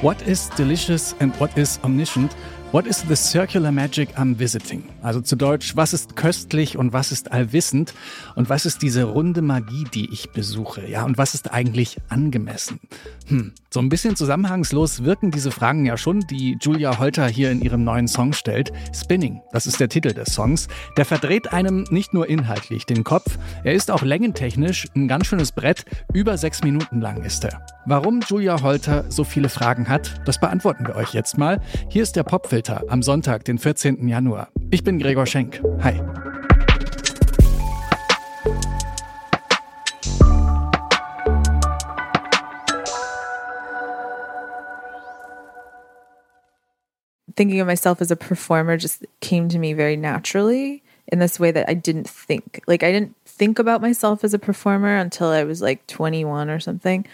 What is delicious and what is omniscient? What is the circular magic I'm visiting? Also zu Deutsch, was ist köstlich und was ist allwissend? Und was ist diese runde Magie, die ich besuche? Ja, und was ist eigentlich angemessen? Hm, so ein bisschen zusammenhangslos wirken diese Fragen ja schon, die Julia Holter hier in ihrem neuen Song stellt. Spinning, das ist der Titel des Songs. Der verdreht einem nicht nur inhaltlich den Kopf, er ist auch längentechnisch ein ganz schönes Brett. Über sechs Minuten lang ist er. Warum Julia Holter so viele Fragen hat, das beantworten wir euch jetzt mal. Hier ist der Popfilter am Sonntag, den 14. Januar. Ich bin Gregor Schenk. Hi. Thinking of myself as a performer just came to me very naturally in this way that I didn't think. Like, I didn't think about myself as a performer until I was like 21 or something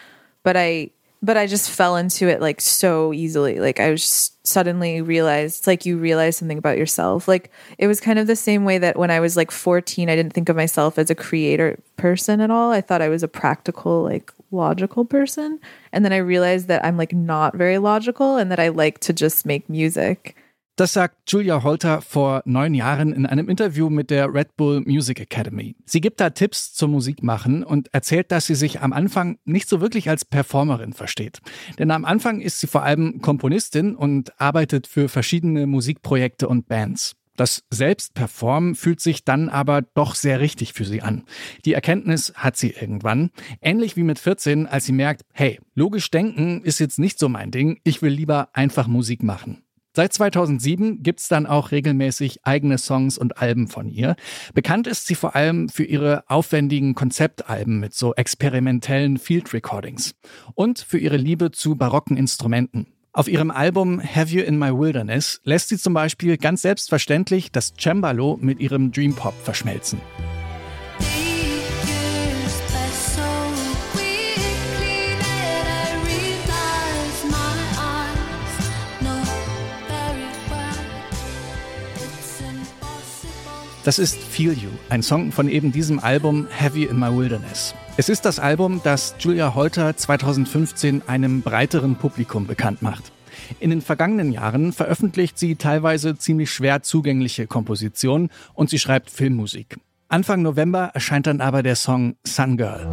but I but I just fell into it like so easily. Like I was suddenly realized like you realize something about yourself. Like it was kind of the same way that when I was like 14, I didn't think of myself as a creator person at all. I thought I was a practical, like logical person. And then I realized that I'm like not very logical and that I like to just make music. Das sagt Julia Holter vor neun Jahren in einem Interview mit der Red Bull Music Academy. Sie gibt da Tipps zum Musikmachen und erzählt, dass sie sich am Anfang nicht so wirklich als Performerin versteht. Denn am Anfang ist sie vor allem Komponistin und arbeitet für verschiedene Musikprojekte und Bands. Das Selbstperformen fühlt sich dann aber doch sehr richtig für sie an. Die Erkenntnis hat sie irgendwann. Ähnlich wie mit 14, als sie merkt, hey, logisch denken ist jetzt nicht so mein Ding, ich will lieber einfach Musik machen. Seit 2007 gibt's dann auch regelmäßig eigene Songs und Alben von ihr. Bekannt ist sie vor allem für ihre aufwendigen Konzeptalben mit so experimentellen Field Recordings und für ihre Liebe zu barocken Instrumenten. Auf ihrem Album Have You in My Wilderness lässt sie zum Beispiel ganz selbstverständlich das Cembalo mit ihrem Dream Pop verschmelzen. Das ist Feel You, ein Song von eben diesem Album Heavy in My Wilderness. Es ist das Album, das Julia Holter 2015 einem breiteren Publikum bekannt macht. In den vergangenen Jahren veröffentlicht sie teilweise ziemlich schwer zugängliche Kompositionen und sie schreibt Filmmusik. Anfang November erscheint dann aber der Song Sun Girl.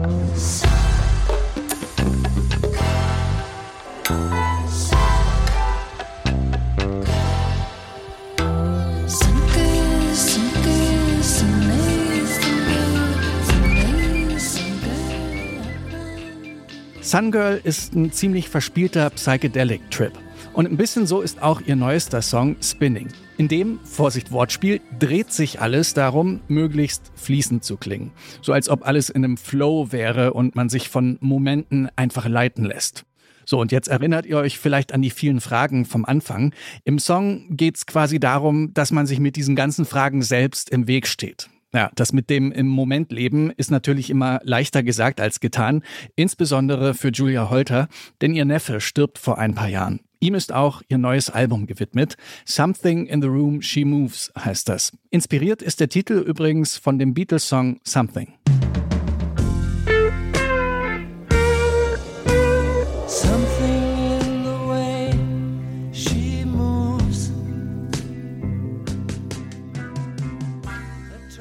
Sungirl ist ein ziemlich verspielter Psychedelic-Trip. Und ein bisschen so ist auch ihr neuester Song Spinning. In dem, Vorsicht Wortspiel, dreht sich alles darum, möglichst fließend zu klingen. So als ob alles in einem Flow wäre und man sich von Momenten einfach leiten lässt. So, und jetzt erinnert ihr euch vielleicht an die vielen Fragen vom Anfang. Im Song geht es quasi darum, dass man sich mit diesen ganzen Fragen selbst im Weg steht. Ja, das mit dem im Moment leben ist natürlich immer leichter gesagt als getan, insbesondere für Julia Holter, denn ihr Neffe stirbt vor ein paar Jahren. Ihm ist auch ihr neues Album gewidmet. Something in the Room She Moves heißt das. Inspiriert ist der Titel übrigens von dem Beatles-Song Something.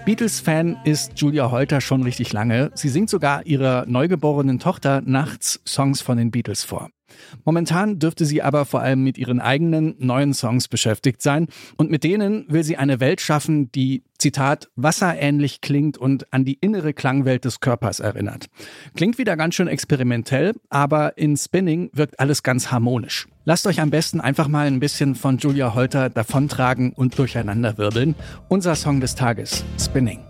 Beatles-Fan ist Julia Holter schon richtig lange. Sie singt sogar ihrer neugeborenen Tochter nachts Songs von den Beatles vor. Momentan dürfte sie aber vor allem mit ihren eigenen neuen Songs beschäftigt sein und mit denen will sie eine Welt schaffen, die, Zitat, wasserähnlich klingt und an die innere Klangwelt des Körpers erinnert. Klingt wieder ganz schön experimentell, aber in Spinning wirkt alles ganz harmonisch. Lasst euch am besten einfach mal ein bisschen von Julia Holter davontragen und durcheinanderwirbeln. Unser Song des Tages, Spinning.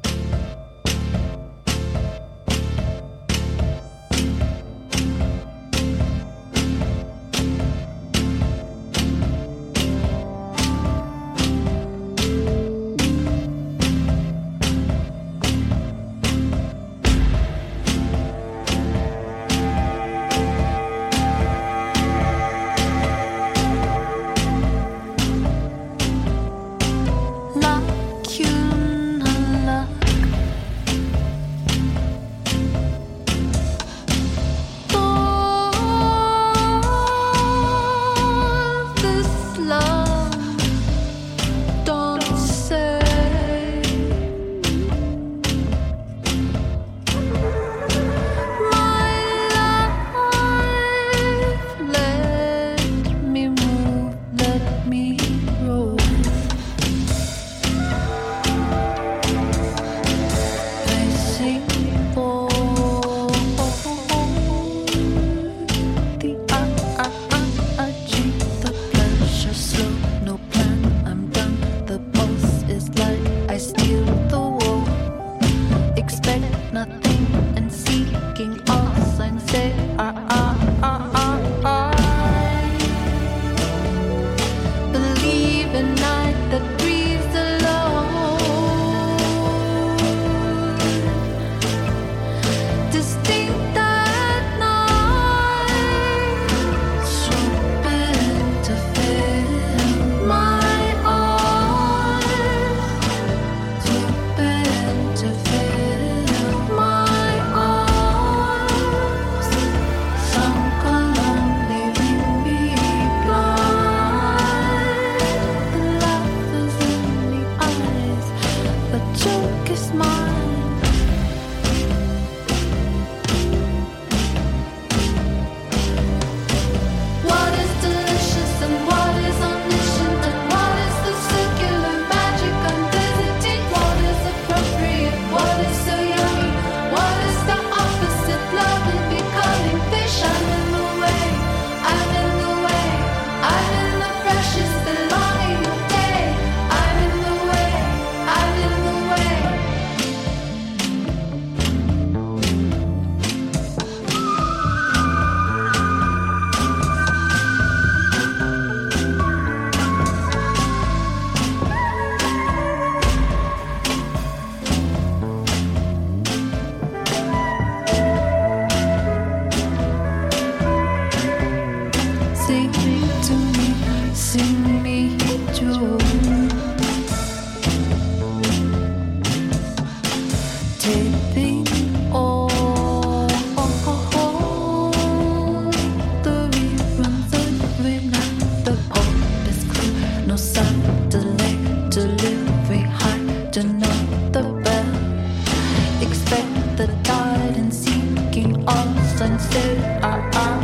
sunset. Uh, uh.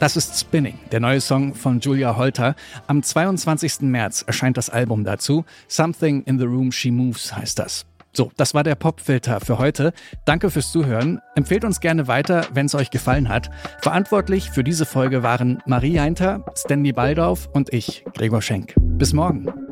Das ist Spinning, der neue Song von Julia Holter. Am 22. März erscheint das Album dazu. Something in the Room She Moves heißt das. So, das war der Popfilter für heute. Danke fürs Zuhören. Empfehlt uns gerne weiter, wenn es euch gefallen hat. Verantwortlich für diese Folge waren Marie Heinter, Stanley Baldauf und ich, Gregor Schenk. Bis morgen.